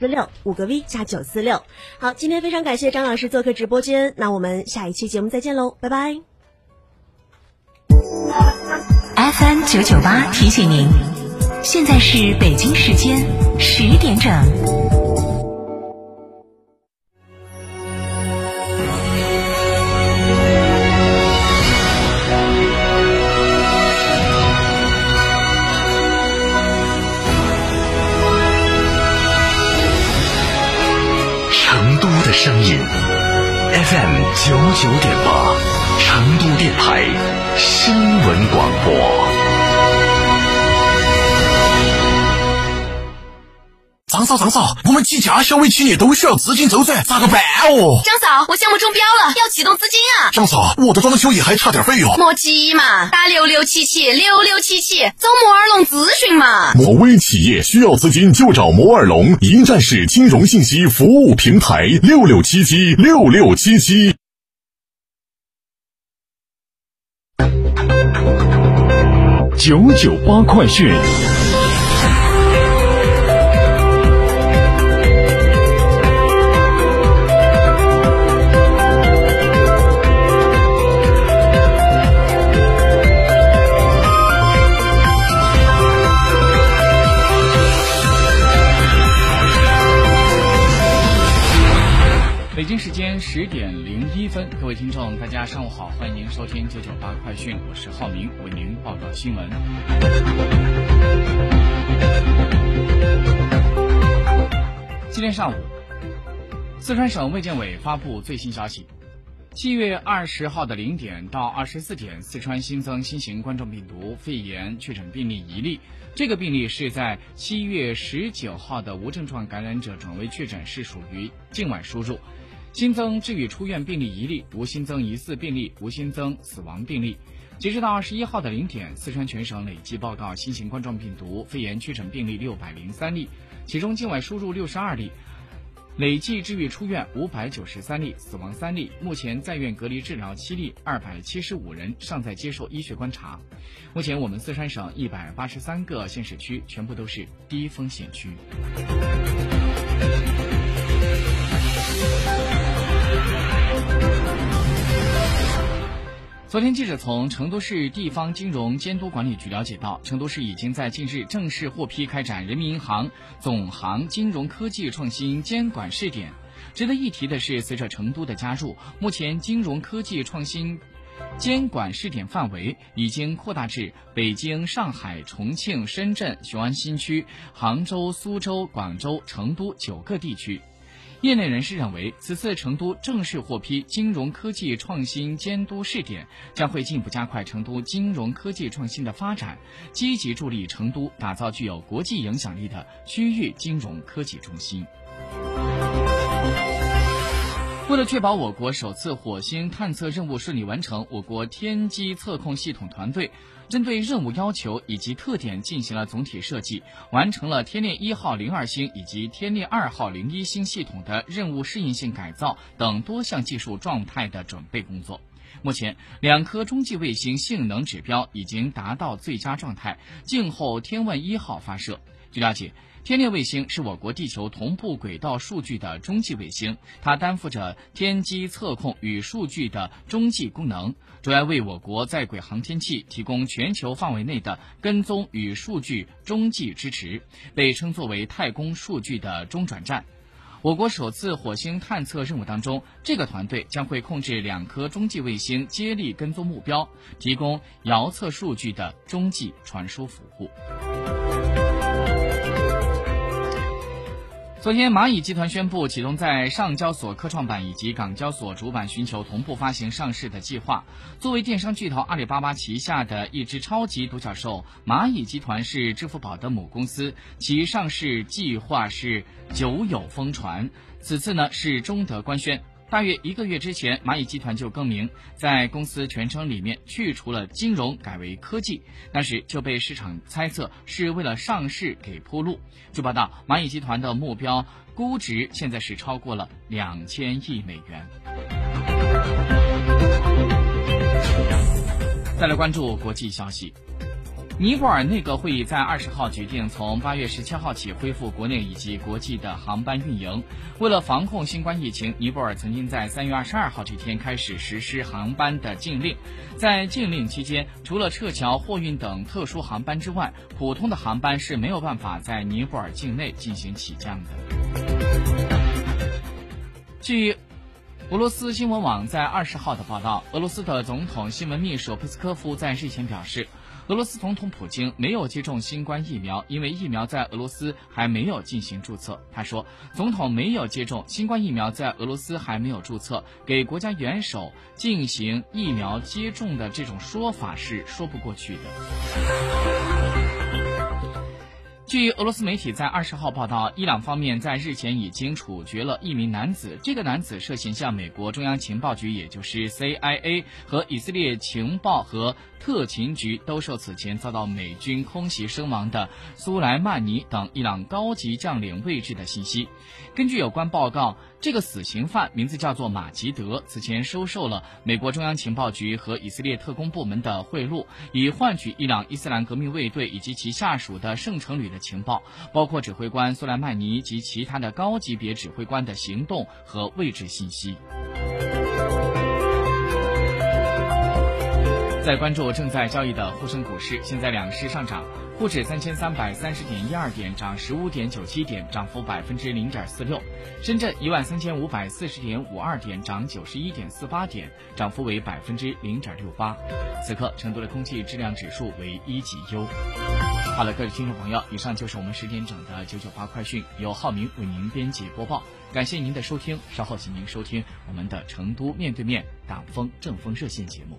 四六五个 V 加九四六。好，今天非常感谢张老师做客直播间，那我们下一期节目再见喽，拜拜。FM 九九八提醒您，现在是北京时间十点整。FM 九九点八，成都电台新闻广播。张嫂，张嫂，我们几家小微企业都需要资金周转，咋个办哦？张嫂，我项目中标了，要启动资金啊！张嫂，我的装修也还差点费用。莫急嘛，打六六七七六六七七，找摩尔龙咨询嘛。某微企业需要资金就找摩尔龙，一站式金融信息服务平台，六六七七六六七七。九九八快讯。十点零一分，各位听众，大家上午好，欢迎您收听九九八快讯，我是浩明，为您报道新闻。今天上午，四川省卫健委发布最新消息，七月二十号的零点到二十四点，四川新增新型冠状病毒肺炎确诊病例一例，这个病例是在七月十九号的无症状感染者转为确诊，是属于境外输入。新增治愈出院病例一例，无新增疑似病例，无新增死亡病例。截止到二十一号的零点，四川全省累计报告新型冠状病毒肺炎确诊病例六百零三例，其中境外输入六十二例，累计治愈出院五百九十三例，死亡三例。目前在院隔离治疗七例，二百七十五人尚在接受医学观察。目前我们四川省一百八十三个县市区全部都是低风险区。昨天，记者从成都市地方金融监督管理局了解到，成都市已经在近日正式获批开展人民银行总行金融科技创新监管试点。值得一提的是，随着成都的加入，目前金融科技创新监管试点范围已经扩大至北京、上海、重庆、深圳、雄安新区、杭州、苏州、广州、成都九个地区。业内人士认为，此次成都正式获批金融科技创新监督试点，将会进一步加快成都金融科技创新的发展，积极助力成都打造具有国际影响力的区域金融科技中心。为了确保我国首次火星探测任务顺利完成，我国天基测控系统团队。针对任务要求以及特点进行了总体设计，完成了天链一号零二星以及天链二号零一星系统的任务适应性改造等多项技术状态的准备工作。目前，两颗中继卫星性能指标已经达到最佳状态，静候天问一号发射。据了解。天链卫星是我国地球同步轨道数据的中继卫星，它担负着天基测控与数据的中继功能，主要为我国在轨航天器提供全球范围内的跟踪与数据中继支持，被称作为太空数据的中转站。我国首次火星探测任务当中，这个团队将会控制两颗中继卫星接力跟踪目标，提供遥测数据的中继传输服务。昨天，蚂蚁集团宣布启动在上交所科创板以及港交所主板寻求同步发行上市的计划。作为电商巨头阿里巴巴旗下的一只超级独角兽，蚂蚁集团是支付宝的母公司，其上市计划是久有疯传。此次呢是中德官宣。大约一个月之前，蚂蚁集团就更名，在公司全称里面去除了金融，改为科技。当时就被市场猜测是为了上市给铺路。据报道，蚂蚁集团的目标估值现在是超过了两千亿美元。再来关注国际消息。尼泊尔内阁会议在二十号决定，从八月十七号起恢复国内以及国际的航班运营。为了防控新冠疫情，尼泊尔曾经在三月二十二号这天开始实施航班的禁令。在禁令期间，除了撤侨、货运等特殊航班之外，普通的航班是没有办法在尼泊尔境内进行起降的。据俄罗斯新闻网在二十号的报道，俄罗斯的总统新闻秘书佩斯科夫在日前表示。俄罗斯总统普京没有接种新冠疫苗，因为疫苗在俄罗斯还没有进行注册。他说，总统没有接种新冠疫苗，在俄罗斯还没有注册，给国家元首进行疫苗接种的这种说法是说不过去的。据俄罗斯媒体在二十号报道，伊朗方面在日前已经处决了一名男子。这个男子涉嫌向美国中央情报局，也就是 CIA 和以色列情报和特勤局兜售此前遭到美军空袭身亡的苏莱曼尼等伊朗高级将领位置的信息。根据有关报告。这个死刑犯名字叫做马吉德，此前收受了美国中央情报局和以色列特工部门的贿赂，以换取伊朗伊斯兰革命卫队以及其下属的圣城旅的情报，包括指挥官苏莱曼尼及其他的高级别指挥官的行动和位置信息。在关注正在交易的沪深股市，现在两市上涨。沪指三千三百三十点一二点，涨十五点九七点，涨幅百分之零点四六；深圳一万三千五百四十点五二点，涨九十一点四八点，涨幅为百分之零点六八。此刻成都的空气质量指数为一级优。好了，各位听众朋友，以上就是我们十点整的九九八快讯，由浩明为您编辑播报。感谢您的收听，稍后请您收听我们的成都面对面党风政风热线节目。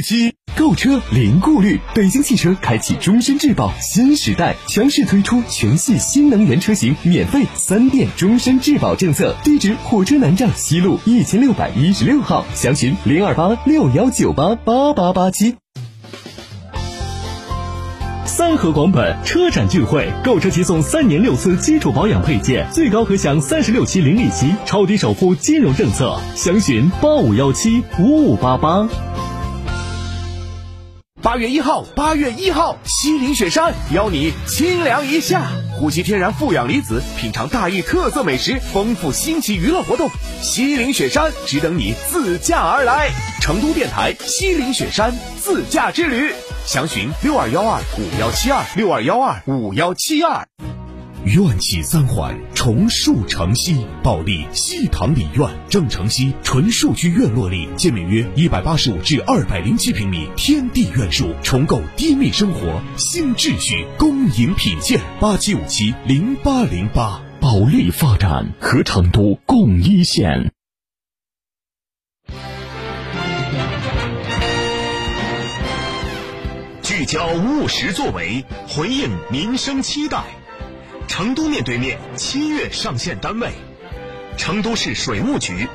七购车零顾虑，北京汽车开启终身质保新时代，强势推出全系新能源车型免费三电终身质保政策。地址：火车南站西路一千六百一十六号，详询零二八六幺九八八八八七。三河广本车展聚会，购车即送三年六次基础保养配件，最高可享三十六期零利息，超低首付金融政策，详询八五幺七五五八八。八月一号，八月一号，西岭雪山邀你清凉一夏，呼吸天然负氧离子，品尝大邑特色美食，丰富新奇娱乐活动。西岭雪山只等你自驾而来。成都电台西岭雪山自驾之旅，详询六二幺二五幺七二六二幺二五幺七二。院企三环重塑城西，保利西塘里院，正城西纯数据院落里，建面约一百八十五至二百零七平米天地院墅，重构低密生活新秩序，恭迎品鉴。八七五七零八零八，保利发展和成都共一线。聚焦务实作为，回应民生期待。成都面对面七月上线单位：成都市水务局、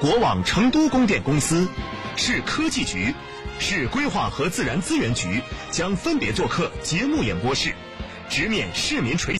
国网成都供电公司、市科技局、市规划和自然资源局将分别做客节目演播室，直面市民垂。